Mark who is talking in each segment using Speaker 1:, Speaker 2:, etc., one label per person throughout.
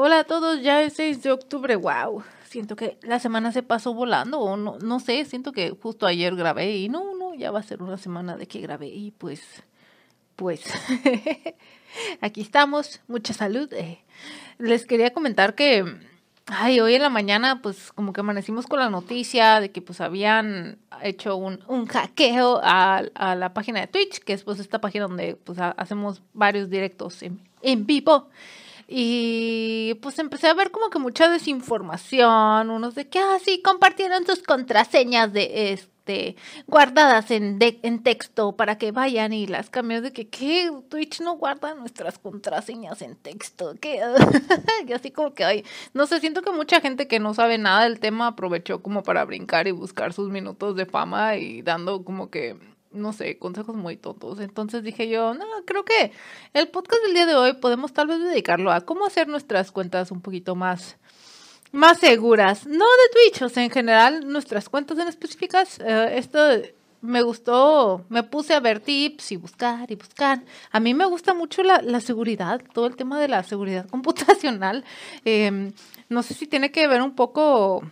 Speaker 1: Hola a todos, ya es 6 de octubre, wow. Siento que la semana se pasó volando, o no, no sé, siento que justo ayer grabé y no, no, ya va a ser una semana de que grabé y pues, pues, aquí estamos, mucha salud. Eh. Les quería comentar que, ay, hoy en la mañana pues como que amanecimos con la noticia de que pues habían hecho un, un hackeo a, a la página de Twitch, que es pues esta página donde pues hacemos varios directos en, en vivo. Y pues empecé a ver como que mucha desinformación, unos de que, ah, sí, compartieron sus contraseñas de este, guardadas en, en texto para que vayan y las cambien de que, ¿qué? Twitch no guarda nuestras contraseñas en texto, ¿qué? y así como que, ay, no sé, siento que mucha gente que no sabe nada del tema aprovechó como para brincar y buscar sus minutos de fama y dando como que no sé, consejos muy tontos. Entonces dije yo, no, creo que el podcast del día de hoy podemos tal vez dedicarlo a cómo hacer nuestras cuentas un poquito más, más seguras. No de Twitch, o sea, en general, nuestras cuentas en específicas. Eh, esto me gustó, me puse a ver tips y buscar y buscar. A mí me gusta mucho la, la seguridad, todo el tema de la seguridad computacional. Em, no sé si tiene que ver un poco...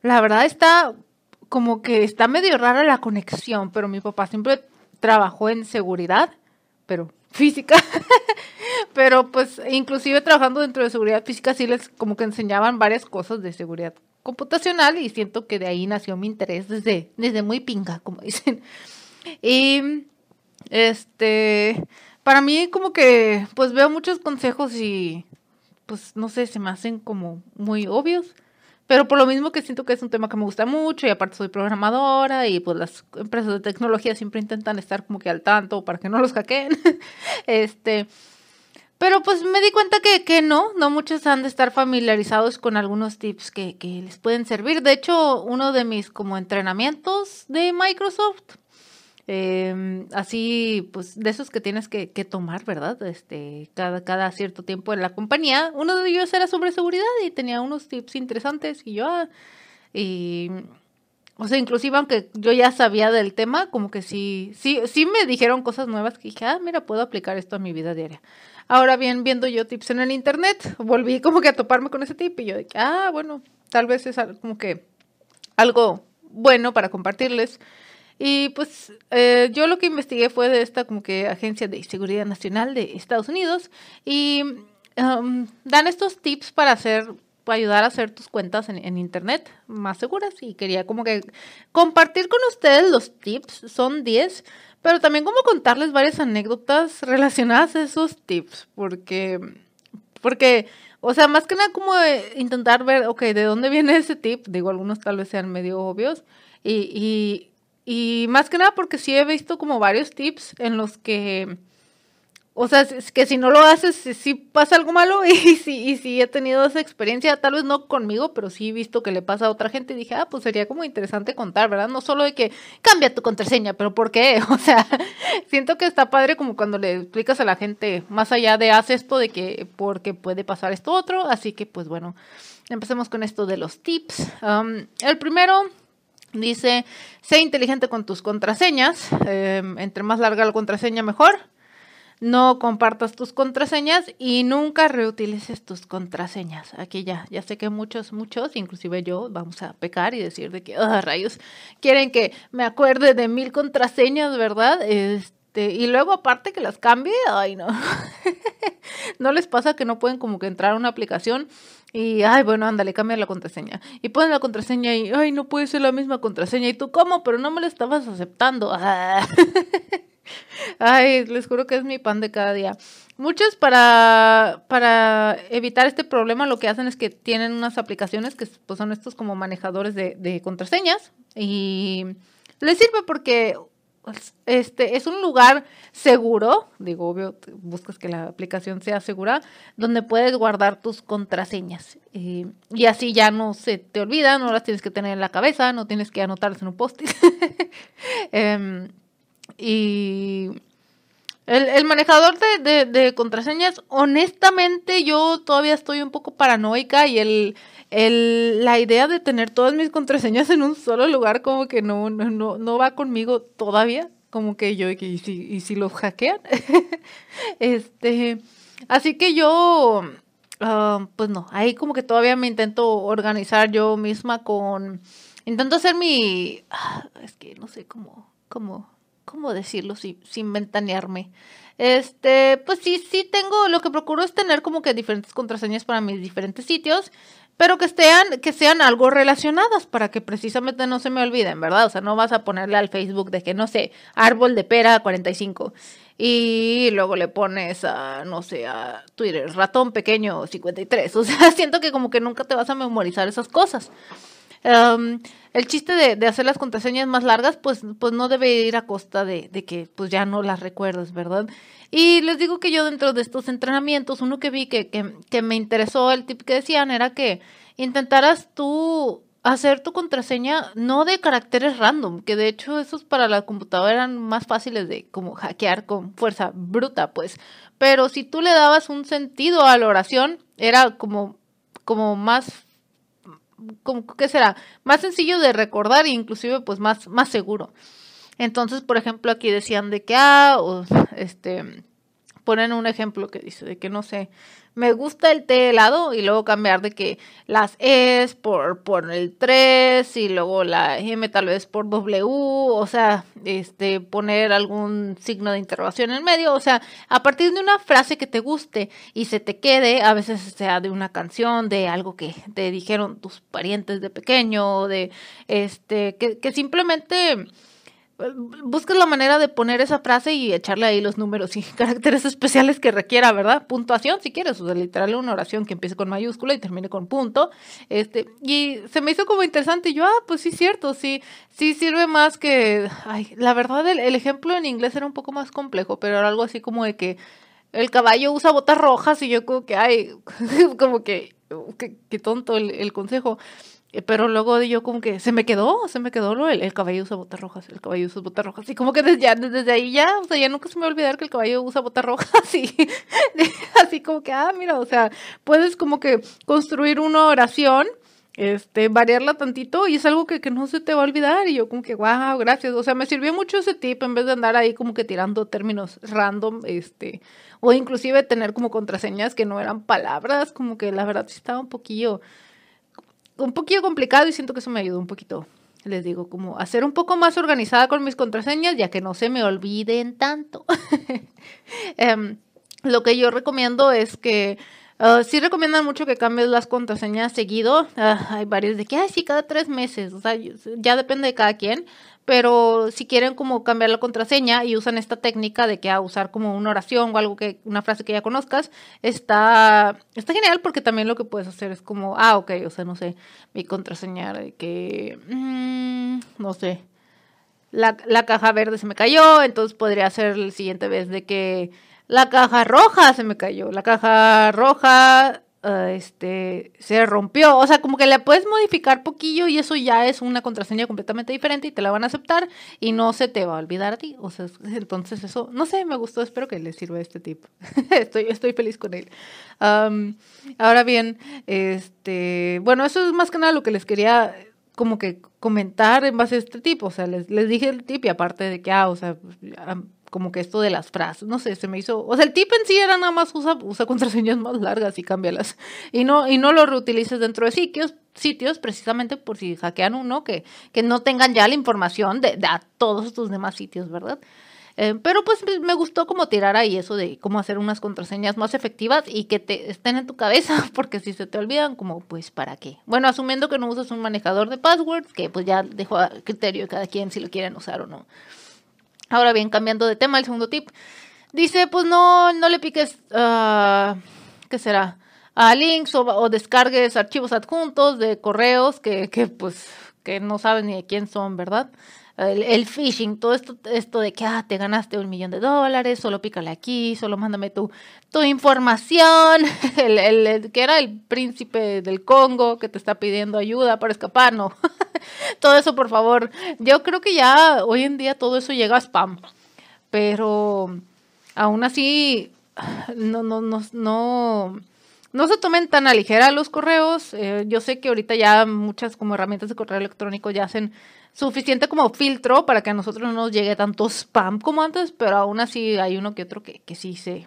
Speaker 1: La verdad está como que está medio rara la conexión, pero mi papá siempre trabajó en seguridad, pero física. pero pues inclusive trabajando dentro de seguridad física sí les como que enseñaban varias cosas de seguridad computacional y siento que de ahí nació mi interés desde, desde muy pinga, como dicen. Y este, para mí como que pues veo muchos consejos y pues no sé, se me hacen como muy obvios. Pero por lo mismo que siento que es un tema que me gusta mucho y aparte soy programadora y pues las empresas de tecnología siempre intentan estar como que al tanto para que no los hackeen. este, pero pues me di cuenta que, que no, no muchos han de estar familiarizados con algunos tips que, que les pueden servir. De hecho, uno de mis como entrenamientos de Microsoft eh, así, pues, de esos que tienes que, que, tomar, ¿verdad? Este, cada, cada cierto tiempo en la compañía. Uno de ellos era sobre seguridad y tenía unos tips interesantes y yo, ah, y, o sea, inclusive aunque yo ya sabía del tema, como que sí, sí, sí me dijeron cosas nuevas que dije, ah, mira, puedo aplicar esto a mi vida diaria. Ahora bien, viendo yo tips en el internet, volví como que a toparme con ese tip y yo dije, ah, bueno, tal vez es como que algo bueno para compartirles. Y pues eh, yo lo que investigué fue de esta como que Agencia de Seguridad Nacional de Estados Unidos y um, dan estos tips para hacer ayudar a hacer tus cuentas en, en, internet más seguras y quería como que compartir con ustedes los tips, son 10, pero también como contarles varias anécdotas relacionadas a esos tips, porque, porque, o sea, más que nada como intentar ver, ok, ¿de dónde viene ese tip? Digo, algunos tal vez sean medio obvios y, y y más que nada porque sí he visto como varios tips en los que, o sea, es que si no lo haces, sí pasa algo malo y sí, y sí he tenido esa experiencia, tal vez no conmigo, pero sí he visto que le pasa a otra gente y dije, ah, pues sería como interesante contar, ¿verdad? No solo de que cambia tu contraseña, pero ¿por qué? O sea, siento que está padre como cuando le explicas a la gente, más allá de haz esto, de que porque puede pasar esto otro, así que pues bueno, empecemos con esto de los tips. Um, el primero Dice, sé inteligente con tus contraseñas. Em, entre más larga la contraseña, mejor. No compartas tus contraseñas y nunca reutilices tus contraseñas. Aquí ya, ya sé que muchos, muchos, inclusive yo, vamos a pecar y decir de que, ah, rayos, quieren que me acuerde de mil contraseñas, ¿verdad? Este, y luego aparte que las cambie, ay no. ¿No les pasa que no pueden como que entrar a una aplicación y, ay, bueno, ándale, cambia la contraseña. Y ponen la contraseña y, ay, no puede ser la misma contraseña. Y tú, ¿cómo? Pero no me la estabas aceptando. ay, les juro que es mi pan de cada día. Muchos para, para evitar este problema lo que hacen es que tienen unas aplicaciones que pues, son estos como manejadores de contraseñas. Y les sirve porque este es un lugar seguro, digo, obvio, buscas que la aplicación sea segura, donde puedes guardar tus contraseñas. y así ya no se te olvida, no las tienes que tener en la cabeza, no tienes que anotarlas en un post-it. Em, y el, manejador de, de, contraseñas, honestamente, yo todavía estoy un poco paranoica y el, el, la idea de tener todas mis contraseñas en un solo lugar como que no, no, no, no va conmigo todavía. Como que yo, ¿y si, y si los hackean? este, así que yo ah, pues no, ahí como que todavía me intento organizar yo misma con, intento hacer mi, ah, es que no sé cómo, cómo, cómo decirlo sin, sin ventanearme. Este, pues sí, sí tengo, lo que procuro es tener como que diferentes contraseñas para mis diferentes sitios, pero que sean, que sean algo relacionadas para que precisamente no se me olviden, ¿verdad? O sea, no vas a ponerle al Facebook de que, no sé, árbol de pera 45 y luego le pones a, no sé, a Twitter, ratón pequeño 53. O sea, siento que como que nunca te vas a memorizar esas cosas. El chiste de, hacer las contraseñas más largas, pues, pues no debe ir a costa de, de, que pues ya no las recuerdes, ¿verdad? Y les digo que yo dentro de estos entrenamientos, uno que vi que, que, que me interesó, el tip que decían era que intentaras tú hacer tu contraseña no de caracteres random, que de hecho esos para la computadora eran más fáciles de como hackear con fuerza bruta, pues. Pero si tú le dabas un sentido a la oración, era como, como más, como, ¿qué será? Más sencillo de recordar e inclusive pues más, más seguro. Entonces, por ejemplo, aquí decían de que, ah, o este, ponen un ejemplo que dice de que no sé, me gusta el té helado y luego cambiar de que las es por, por el 3 y luego la M tal vez por W, o sea, este, poner algún signo de interrogación en medio, o sea, a partir de una frase que te guste y se te quede, a veces sea de una canción, de algo que te dijeron tus parientes de pequeño, de este, que, que simplemente buscas la manera de poner esa frase y echarle ahí los números y caracteres especiales que requiera, ¿verdad? Puntuación, si quieres, o sea, literal una oración que empiece con mayúscula y termine con punto. Este, y se me hizo como interesante yo, ah, pues sí, cierto, sí, sí sirve más que, ay, la verdad el, ejemplo en inglés era un poco más complejo, pero era algo así como de que el caballo usa botas rojas y yo como que, ay, como que, qué, tonto el consejo. Eh, pero luego yo como que se me quedó, se me quedó el, el caballo usa botas rojas, el caballo usa botas rojas. Y como que desde, ya, desde ahí ya, o sea, ya nunca se me va a olvidar que el caballo usa botas rojas. Y así como que, ah, mira, o sea, puedes como que construir una oración, este, variarla tantito y es algo que, que no se te va a olvidar. Y yo como que, wow, gracias. O sea, me sirvió mucho ese tip en vez de andar ahí como que tirando términos random, este, o inclusive tener como contraseñas que no eran palabras, como que la verdad sí estaba un poquillo un poquito complicado y siento que eso me ayudó un poquito. Les digo, como a ser un poco más organizada con mis contraseñas, ya que no se me olviden tanto. um, lo que yo recomiendo es que Uh, sí recomiendan mucho que cambies las contraseñas seguido. Uh, hay varios de que, ay, sí, cada tres meses. O sea, ya depende de cada quien pero si quieren como cambiar la contraseña y usan esta técnica de que a usar como una oración o algo que una frase que ya conozcas, está está genial porque también lo que puedes hacer es como, ah, ok, o sea, no sé, mi contraseña de que mmm, no sé. La, la caja verde se me cayó, entonces podría ser el siguiente vez de que la caja roja se me cayó, la caja roja Ah, este, se rompió. O sea, como que la puedes modificar poquillo y eso ya es una contraseña completamente diferente y te la van a aceptar y no se te va a olvidar a ti. O sea, entonces eso, no sé, me gustó, espero que les sirva este tip. estoy, estoy feliz con él. ahora bien, este, bueno, eso es más que nada lo que les quería como que comentar en base a este tip. O sea, les, les dije el tip y aparte de que, ah, o sea, como que esto de las frases, no sé, se me hizo, o sea, el tip en sí era nada más usa, usa contraseñas más largas y cámbialas y no y no lo reutilices dentro de sitios sitios precisamente por si hackean uno que que no tengan ya la información de, de todos tus demás sitios, ¿verdad? Eh, pero pues me gustó como tirar ahí eso de cómo hacer unas contraseñas más efectivas y que te estén en tu cabeza, porque si se te olvidan, como pues para qué. Bueno, asumiendo que no usas un manejador de passwords, que pues ya dejo a criterio de cada quien si lo quieren usar o no. Ahora bien, cambiando de tema, el segundo tip. Dice, pues no, no le piques, uh, ¿qué será? A links o, descargues archivos adjuntos de correos que, que, pues, que no sabes ni de quién son, ¿verdad? El, phishing, todo esto, esto de que ah, te ganaste un millón de dólares, solo pícale aquí, solo mándame tu, tu información, el, el, que era el príncipe del Congo que te está pidiendo ayuda para escapar, no. todo eso, por favor. Yo creo que ya hoy en día todo eso llega a spam, pero aún así, no, no, no, no no se tomen tan a ligera los correos. Eh, yo sé que ahorita ya muchas como herramientas de correo electrónico ya hacen suficiente como filtro para que a nosotros no nos llegue tanto spam como antes, pero aún así hay uno que otro que, que sí se,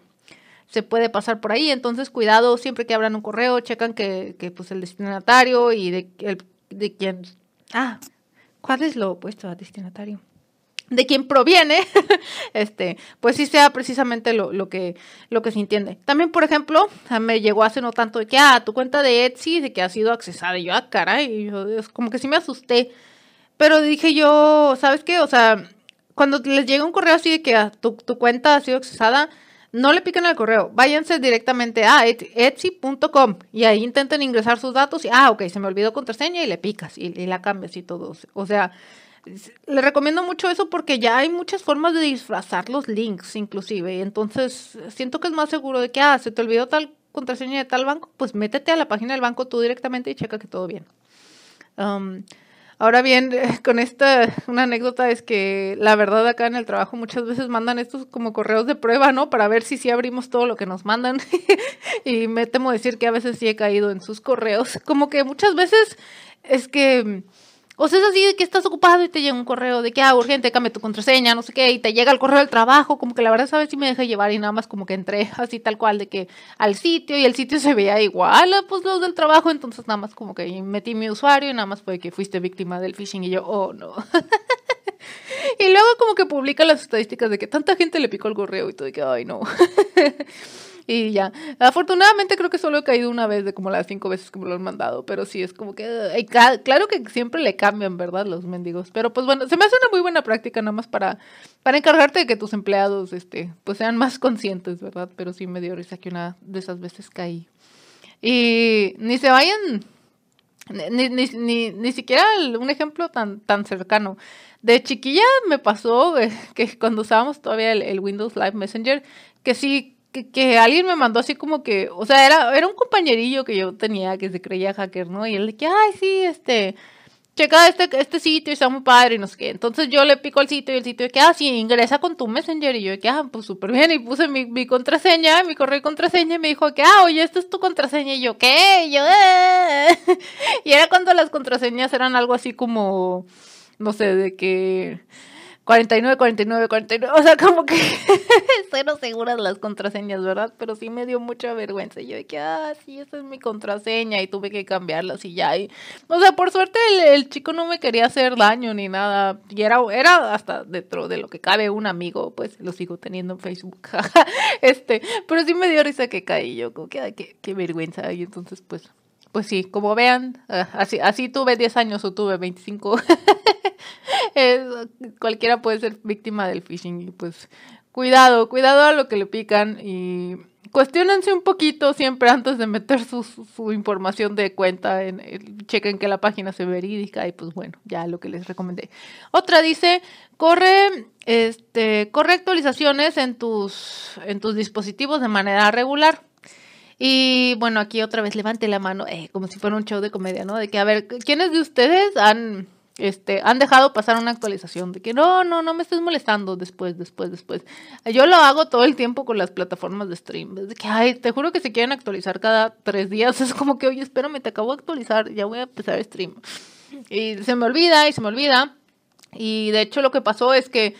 Speaker 1: se puede pasar por ahí. Entonces, cuidado, siempre que abran un correo, checan que, que pues el destinatario y de, el, de quién... Ah, ¿cuál es lo opuesto a destinatario? De quién proviene, este, pues sí sea precisamente lo, lo, que, lo que se entiende. También, por ejemplo, me llegó hace no tanto de que, ah, tu cuenta de Etsy, de que ha sido accesada. Y yo, ah, caray, yo, es como que sí me asusté. Pero dije yo, ¿sabes qué? O sea, cuando les llega un correo así de que ah, tu, tu, cuenta ha sido accesada, no le piquen al correo, váyanse directamente a etsy.com y ahí intenten ingresar sus datos y, ah, ok, se me olvidó contraseña y le picas y, y la cambias y todo. O sea, le recomiendo mucho eso porque ya hay muchas formas de disfrazar los links, inclusive. Entonces, siento que es más seguro de que, ah, se te olvidó tal contraseña de tal banco, pues métete a la página del banco tú directamente y checa que todo bien. Um, ahora bien, con esta, una anécdota es que la verdad acá en el trabajo muchas veces mandan estos como correos de prueba, ¿no? Para ver si sí abrimos todo lo que nos mandan. y me temo decir que a veces sí he caído en sus correos. Como que muchas veces es que o sea, es así de que estás ocupado y te llega un correo de que, ah, urgente, cambia tu contraseña, no sé qué, y te llega el correo del trabajo, como que la verdad, sabes si me deja llevar y nada más como que entré así tal cual de que al sitio y el sitio se veía igual, pues los del trabajo, entonces nada más como que metí mi usuario y nada más fue que fuiste víctima del phishing y yo, oh, no. y luego como que publica las estadísticas de que tanta gente le picó el correo y todo, de que, ay, no. Y ya. Afortunadamente creo que solo he caído una vez de como las cinco veces que me lo han mandado. Pero sí, es como que. claro que siempre le cambian, ¿verdad? Los mendigos. Pero pues bueno, se me hace una muy buena práctica nada más para, para encargarte de que tus empleados este, pues sean más conscientes, ¿verdad? Pero sí me dio risa que una de esas veces caí. Y ni se vayan. Ni, ni, ni, ni siquiera un ejemplo tan, tan cercano. De chiquilla me pasó eh, que cuando usábamos todavía el, el Windows Live Messenger, que sí que, alguien me mandó así como que, o sea, era, era un compañerillo que yo tenía que se creía hacker, ¿no? Y él de que, ay, sí, este, checa este, este sitio y está muy padre y no sé qué. Entonces yo le pico al sitio y el sitio de que, ah, sí, ingresa con tu Messenger. Y yo de que, ah, pues súper bien. Y puse mi, mi contraseña, mi correo de contraseña y me dijo que, ah, oye, esta es tu contraseña. Y yo, ¿qué? Y yo, eh. y era cuando las contraseñas eran algo así como, no sé, de que 49, 49, 49. O sea, como que cero seguras las contraseñas, ¿verdad? Pero sí me dio mucha vergüenza. Yo que, ah, sí, esa es mi contraseña y tuve que cambiarlas y ya. Y, o sea, por suerte el, chico no me quería hacer daño ni nada. Y era, era hasta dentro de lo que cabe un amigo, pues lo sigo teniendo en Facebook. este, pero sí me dio risa que caí yo, como que, qué, qué vergüenza. Y entonces, pues, pues sí, como vean, ah, así, así tuve 10 años o tuve 25. cualquiera puede ser víctima del phishing y pues cuidado, cuidado a lo que le pican y cuestionense un poquito siempre antes de meter su, información de cuenta, en, chequen que la página sea verídica y pues bueno, ya lo que les recomendé. Otra dice, corre, este, corre actualizaciones en tus, en tus dispositivos de manera regular. Y bueno, aquí otra vez levante la mano, eh, como si fuera un show de comedia, ¿no? De que, a ver, ¿quiénes de ustedes han este, han dejado pasar una actualización de que no, no, no me estés molestando después, después, después. Yo lo hago todo el tiempo con las plataformas de stream. De que, ay, te juro que se quieren actualizar cada tres días. Es como que, oye, espérame, te acabo de actualizar, ya voy a empezar el stream. Y se me olvida y se me olvida. Y de hecho lo que pasó es que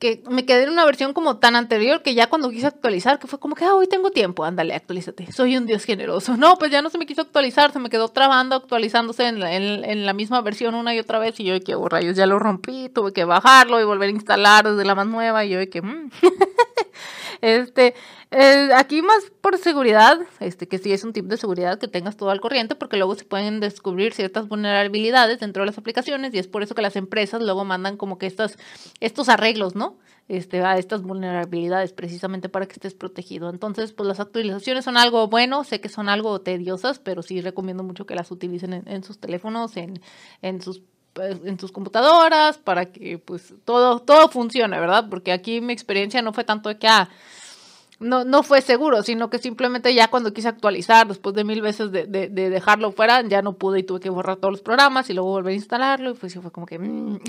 Speaker 1: que me quedé en una versión como tan anterior que ya cuando quise actualizar, que fue como que, ah, hoy tengo tiempo, ándale, actualízate, soy un dios generoso. No, pues ya no se me quiso actualizar, se me quedó trabando actualizándose en la, en, la misma versión una y otra vez y yo de que, oh, rayos, ya lo rompí, tuve que bajarlo y volver a instalar desde la más nueva y yo de que, mmm. este, aquí más por seguridad, este, que sí es un tip de seguridad que tengas todo al corriente, porque luego se pueden descubrir ciertas vulnerabilidades dentro de las aplicaciones y es por eso que las empresas luego mandan como que estas, estos arreglos, ¿no? Este, a estas vulnerabilidades precisamente para que estés protegido. Entonces, pues las actualizaciones son algo bueno, sé que son algo tediosas, pero sí recomiendo mucho que las utilicen en, en sus teléfonos, en, en sus en sus computadoras para que pues todo todo funcione, ¿verdad? Porque aquí mi experiencia no fue tanto de que ah, no, no fue seguro, sino que simplemente ya cuando quise actualizar, después de mil veces de, de, dejarlo fuera, ya no pude y tuve que borrar todos los programas y luego volver a instalarlo y pues sí fue como que... Mm.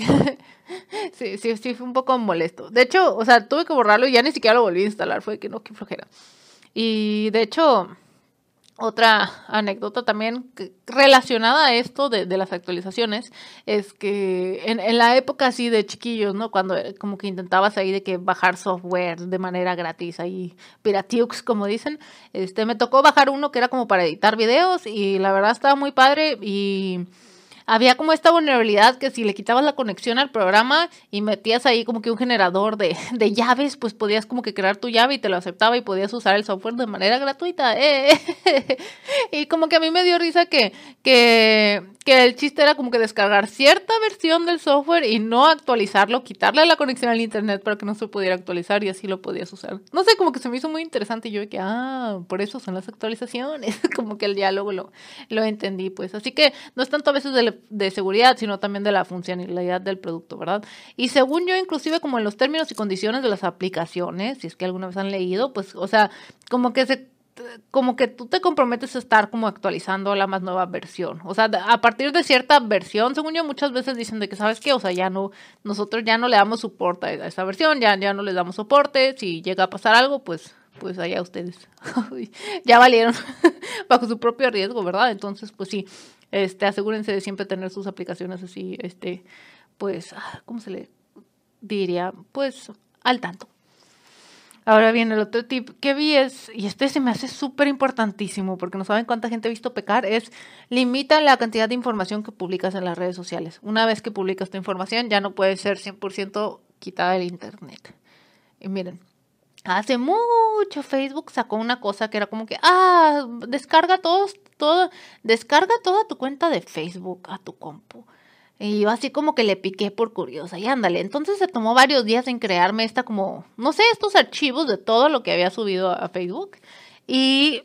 Speaker 1: sí, sí, sí, fue un poco molesto. De hecho, o sea, tuve que borrarlo y ya ni siquiera lo volví a instalar, fue que no, qué flojera. Y de hecho, otra anécdota también relacionada a esto de, las actualizaciones es que en, en, la época así de chiquillos, ¿no? Cuando como que intentabas ahí de que bajar software de manera gratis, ahí piratiux como dicen, este me tocó bajar uno que era como para editar videos y la verdad estaba muy padre y había como esta vulnerabilidad que si le quitabas la conexión al programa y metías ahí como que un generador de, de llaves, pues podías como que crear tu llave y te lo aceptaba y podías usar el software de manera gratuita. Eh. y como que a mí me dio risa que, que, que el chiste era como que descargar cierta versión del software y no actualizarlo, quitarle la conexión al internet para que no se pudiera actualizar y así lo podías usar. No sé, como que se me hizo muy interesante y yo que, ah, por eso son las actualizaciones. como que el diálogo lo, lo entendí, pues. Así que no es tanto a veces de, de seguridad, sino también de la funcionalidad del producto, ¿verdad? Y según yo, inclusive como en los términos y condiciones de las aplicaciones, si es que alguna vez han leído, pues, o sea, como que se como que tú te comprometes a estar como actualizando la más nueva versión. O sea, a partir de cierta versión, según yo, muchas veces dicen de que, ¿sabes qué? O sea, ya no, nosotros ya no le damos soporte a esa versión, ya, ya no les damos soporte. Si llega a pasar algo, pues, pues allá ustedes. ya valieron bajo su propio riesgo, ¿verdad? Entonces, pues sí, este, asegúrense de siempre tener sus aplicaciones así, este, pues, ah, ¿cómo se le diría? Pues al tanto. Ahora bien, el otro tip que vi es, y este se me hace súper importantísimo porque no saben cuánta gente ha visto pecar, es limita la cantidad de información que publicas en las redes sociales. Una vez que publicas tu información ya no puede ser 100% quitada del Internet. Y miren, hace mucho Facebook sacó una cosa que era como que, ah, descarga todos, todo, descarga toda tu cuenta de Facebook a tu compu. Y yo así como que le piqué por curiosa y ándale. Entonces se tomó varios días en crearme esta como, no sé, estos archivos de todo lo que había subido a Facebook. Y,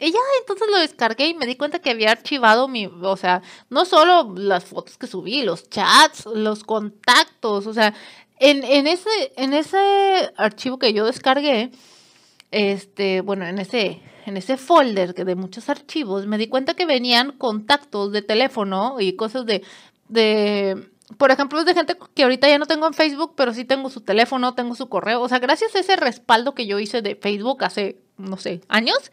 Speaker 1: y ya, entonces lo descargué y me di cuenta que había archivado mi, o sea, no solo las fotos que subí, los chats, los contactos, o sea, en, en, ese, en ese archivo que yo descargué, este, bueno, en ese, en ese folder de muchos archivos, me di cuenta que venían contactos de teléfono y cosas de de, por ejemplo, de gente que ahorita ya no tengo en Facebook, pero sí tengo su teléfono, tengo su correo. O sea, gracias a ese respaldo que yo hice de Facebook hace, no sé, años.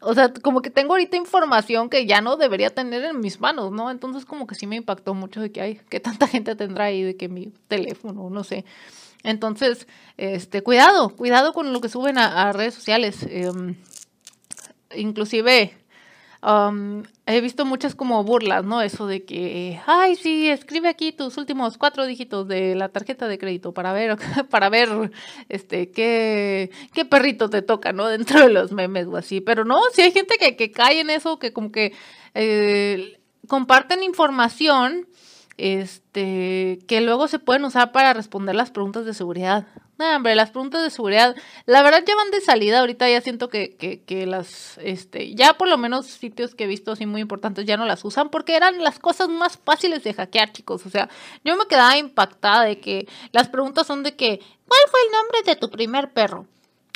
Speaker 1: O sea, como que tengo ahorita información que ya no debería tener en mis manos, ¿no? Entonces como que sí me impactó mucho de que hay, que tanta gente tendrá ahí de que mi teléfono, no sé. Entonces, este, cuidado, cuidado con lo que suben a, redes sociales. Em, inclusive, Um, he visto muchas como burlas, ¿no? Eso de que, ay, sí, escribe aquí tus últimos cuatro dígitos de la tarjeta de crédito para ver, para ver, este, qué, qué perrito te toca, ¿no? Dentro de los memes o así. Pero no, si hay gente que, que cae en eso, que como que eh, comparten información este, que luego se pueden usar para responder las preguntas de seguridad. No, hombre, las preguntas de seguridad, la verdad ya van de salida, ahorita ya siento que, que, que las, este, ya por lo menos sitios que he visto así muy importantes ya no las usan porque eran las cosas más fáciles de hackear, chicos. O sea, yo me quedaba impactada de que las preguntas son de que, ¿cuál fue el nombre de tu primer perro?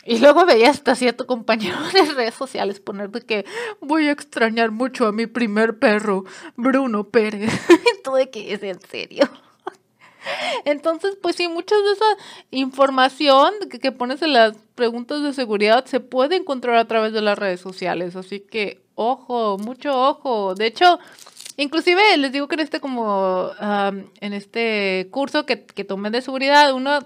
Speaker 1: Y luego veía hasta cierto compañero de redes sociales poner de que voy a extrañar mucho a mi primer perro, Bruno Pérez. Todo de que es en serio. Entonces, pues sí, mucha de esa información que, que, pones en las preguntas de seguridad se puede encontrar a través de las redes sociales. Así que, ojo, mucho ojo. De hecho, inclusive les digo que en este como, en este curso que, que tomé de seguridad, uno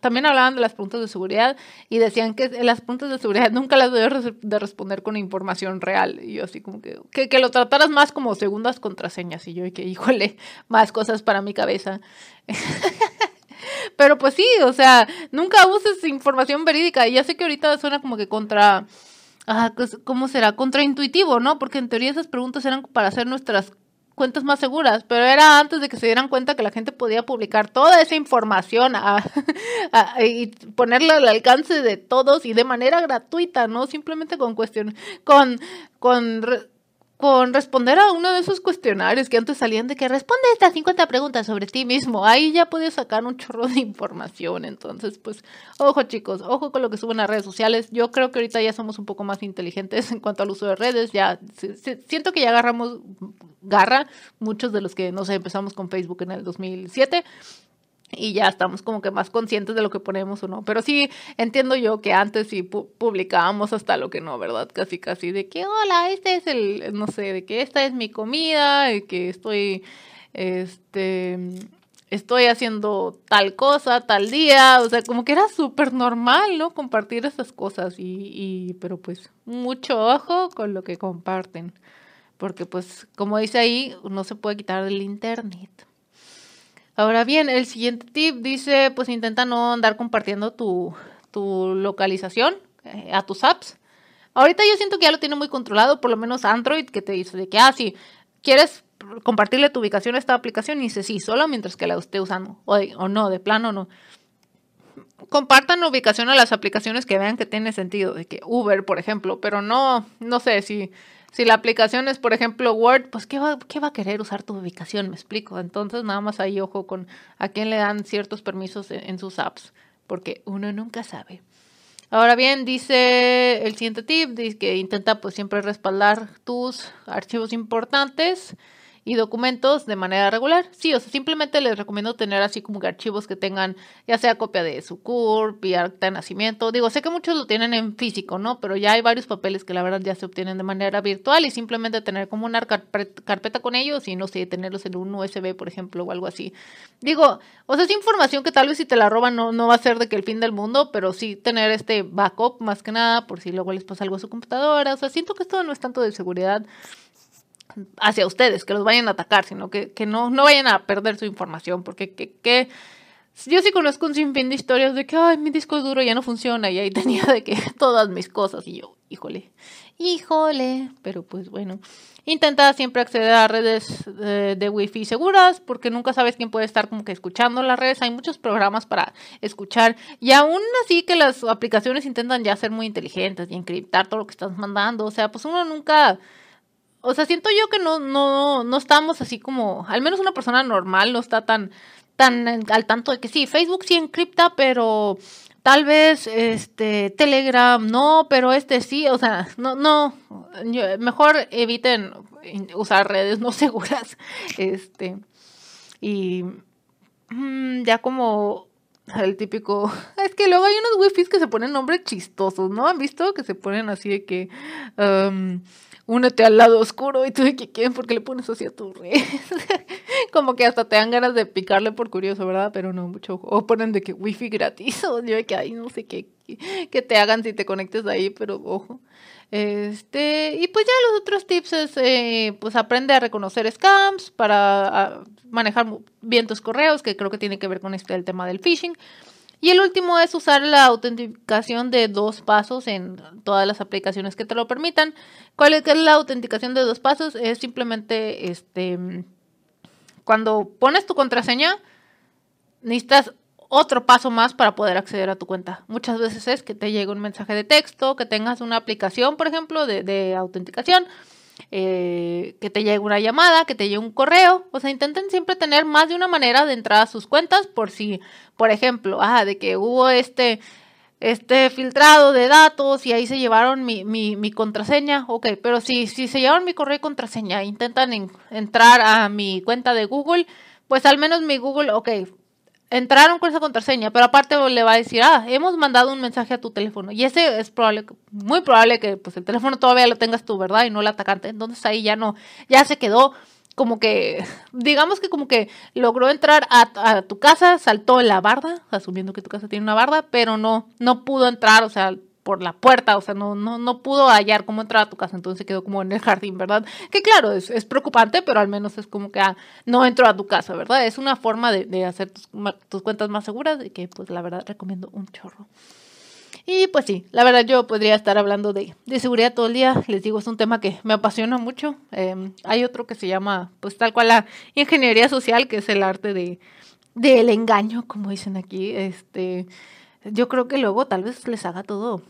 Speaker 1: también hablaban de las preguntas de seguridad y decían que las preguntas de seguridad nunca las debes de responder con información real. Y yo así como que, que, lo trataras más como segundas contraseñas. Y yo, y que híjole, más cosas para mi cabeza. Pero pues sí, o sea, nunca uses información verídica. Y ya sé que ahorita suena como que contra... Ah, pues, ¿Cómo será? Contraintuitivo, ¿no? Porque en teoría esas preguntas eran para hacer nuestras cuentas más seguras, pero era antes de que se dieran cuenta que la gente podía publicar toda esa información y ponerla al alcance de todos y de manera gratuita, no simplemente con cuestión, con, con con responder a uno de esos cuestionarios que antes salían de que responde estas 50 preguntas sobre ti mismo. Ahí ya puedes sacar un chorro de información. Entonces, pues, ojo chicos, ojo con lo que suben a redes sociales. Yo creo que ahorita ya somos un poco más inteligentes en cuanto al uso de redes. Ya siento que ya agarramos garra muchos de los que, no sé, empezamos con Facebook en el 2007 y ya estamos como que más conscientes de lo que ponemos o no. Pero sí entiendo yo que antes sí publicábamos hasta lo que no, ¿verdad? Casi, casi de que, hola, este es el, no sé, de que esta es mi comida, de que estoy, este, estoy haciendo tal cosa, tal día, o sea, como que era súper normal, ¿no? Compartir esas cosas y, y, pero pues mucho ojo con lo que comparten, porque pues, como dice ahí, no se puede quitar del internet. Ahora bien, el siguiente tip dice, pues intenta no andar compartiendo tu, tu localización eh, a tus apps. Ahorita yo siento que ya lo tiene muy controlado, por lo menos Android, que te dice de que, ah, sí, quieres compartirle tu ubicación a esta aplicación y dice sí, solo mientras que la esté usando, o, o no, de plano no. Compartan ubicación a las aplicaciones que vean que tiene sentido, de que Uber, por ejemplo, pero no, no sé, si si la aplicación es, por ejemplo, Word, pues ¿qué va, ¿qué va a querer usar tu ubicación? Me explico. Entonces, nada más ahí ojo con a quién le dan ciertos permisos en, sus apps, porque uno nunca sabe. Ahora bien, dice el siguiente tip, dice que intenta pues siempre respaldar tus archivos importantes y documentos de manera regular. Sí, o sea, simplemente les recomiendo tener así como que archivos que tengan ya sea copia de su CURP y acta de nacimiento. Digo, sé que muchos lo tienen en físico, ¿no? Pero ya hay varios papeles que la verdad ya se obtienen de manera virtual y simplemente tener como una carpeta con ellos y no sé, tenerlos en un USB, por ejemplo, o algo así. Digo, o sea, es información que tal vez si te la roban no, no va a ser de que el fin del mundo, pero sí tener este backup más que nada por si luego les pasa algo a su computadora. O sea, siento que esto no es tanto de seguridad hacia ustedes, que los vayan a atacar, sino que, que no, no vayan a perder su información, porque que, que, yo sí conozco un sinfín de historias de que, ay, mi disco duro ya no funciona y ahí tenía de que todas mis cosas y yo, híjole, híjole, pero pues bueno, intenta siempre acceder a redes de, de wifi seguras porque nunca sabes quién puede estar como que escuchando las redes, hay muchos programas para escuchar y aún así que las aplicaciones intentan ya ser muy inteligentes y encriptar todo lo que estás mandando, o sea, pues uno nunca o sea, siento yo que no, no, no estamos así como, al menos una persona normal no está tan, tan al tanto de que sí, Facebook sí encripta, pero tal vez este Telegram no, pero este sí, o sea, no, no, mejor eviten usar redes no seguras, este, y mm, ya como el típico, es que luego hay unos wifis que se ponen nombres chistosos, ¿no? ¿Han visto? Que se ponen así de que, únete al lado oscuro y tú de que quién, porque le pones así a tu red. Como que hasta te dan ganas de picarle por curioso, ¿verdad? Pero no mucho. O ponen de que wifi gratis o yo de que ahí no sé qué, que te hagan si te conectes ahí, pero ojo. Este, y pues ya los otros tips es, eh, pues aprende a reconocer scams para manejar bien tus correos, que creo que tiene que ver con este el tema del phishing. Y el último es usar la autenticación de dos pasos en todas las aplicaciones que te lo permitan. ¿Cuál es la autenticación de dos pasos? Es simplemente este cuando pones tu contraseña, necesitas otro paso más para poder acceder a tu cuenta. Muchas veces es que te llegue un mensaje de texto, que tengas una aplicación, por ejemplo, de, de autenticación eh, que te llegue una llamada, que te llegue un correo. O sea, intenten siempre tener más de una manera de entrar a sus cuentas por si, por ejemplo, ah, de que hubo este, este filtrado de datos y ahí se llevaron mi, mi, mi contraseña. Ok, pero si, si se llevaron mi correo y contraseña, intentan entrar a mi cuenta de Google, pues al menos mi Google, ok, entraron con esa contraseña, pero aparte le va a decir, ah, hemos mandado un mensaje a tu teléfono. Y ese es probable, muy probable que pues el teléfono todavía lo tengas tú, ¿verdad? Y no el atacante. Entonces ahí ya no, ya se quedó como que, digamos que como que logró entrar a, a tu casa, saltó la barda, asumiendo que tu casa tiene una barda, pero no, no pudo entrar, o sea, por la puerta, o sea, no, no, no pudo hallar cómo entrar a tu casa, entonces quedó como en el jardín, ¿verdad? Que claro, es, es preocupante, pero al menos es como que ah, no entró a tu casa, ¿verdad? Es una forma de, hacer tus, cuentas más seguras y que pues la verdad recomiendo un chorro. Y pues sí, la verdad yo podría estar hablando de, de seguridad todo el día, les digo, es un tema que me apasiona mucho. Eh, hay otro que se llama, pues tal cual la ingeniería social, que es el arte de del engaño, como dicen aquí, este yo creo que luego tal vez les haga todo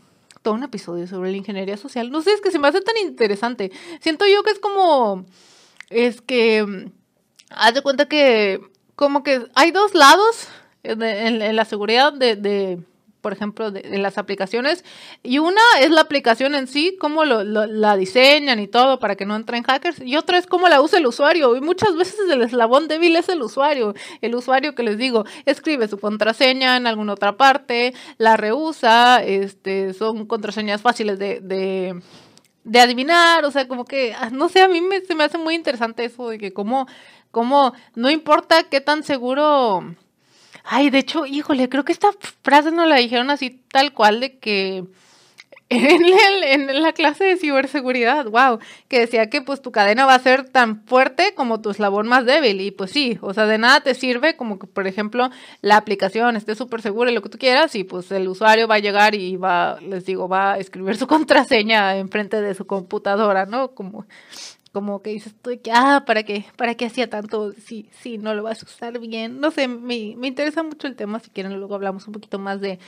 Speaker 1: todo un episodio sobre la ingeniería social. No sé, es que se me hace tan interesante. Siento yo que es como, es que, haz de cuenta que, como que hay dos lados en, la seguridad de, por ejemplo, de, las aplicaciones. Y una es la aplicación en sí, cómo lo, la diseñan y todo para que no entren hackers. Y otra es cómo la usa el usuario. Y muchas veces el eslabón débil es el usuario. El usuario que les digo, escribe su contraseña en alguna otra parte, la reusa, este, son contraseñas fáciles de, de de adivinar, o sea, como que, ah, no sé, a mí me, se me hace muy interesante eso de que como, como, no importa qué tan seguro Ay, de hecho, híjole, creo que esta frase no la dijeron así tal cual de que en, en, la clase de ciberseguridad, wow, que decía que pues tu cadena va a ser tan fuerte como tu eslabón más débil. Y pues sí, o sea, de nada te sirve como que, por ejemplo, la aplicación esté súper segura y lo que tú quieras y pues el usuario va a llegar y va, les digo, va a escribir su contraseña enfrente de su computadora, ¿no? Como como que dices tú que, ah, ¿para qué? ¿Para qué hacía tanto? Sí, sí, no lo vas a usar bien. No sé, me, me interesa mucho el tema, si quieren luego hablamos un poquito más de,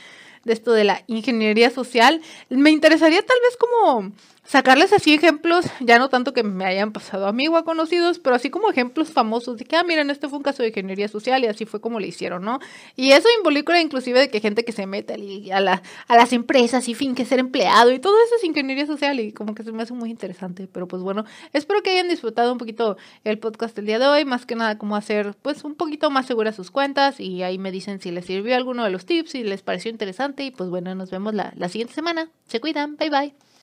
Speaker 1: de esto de la ingeniería social. Me interesaría tal vez como sacarles así ejemplos, ya no tanto que me hayan pasado a mí o a conocidos, pero así como ejemplos famosos de que, ah, miren, este fue un caso de ingeniería social y así fue como le hicieron, ¿no? Y eso involucra inclusive de que gente que se mete a, la, a las empresas y fin que ser empleado y todo eso es ingeniería social y como que se me hace muy interesante, pero pues bueno, espero que hayan disfrutado un poquito el podcast del día de hoy, más que nada cómo hacer pues un poquito más seguras sus cuentas y ahí me dicen si les sirvió alguno de los tips, si les pareció interesante y pues bueno, nos vemos la, la siguiente semana. Se cuidan, bye bye.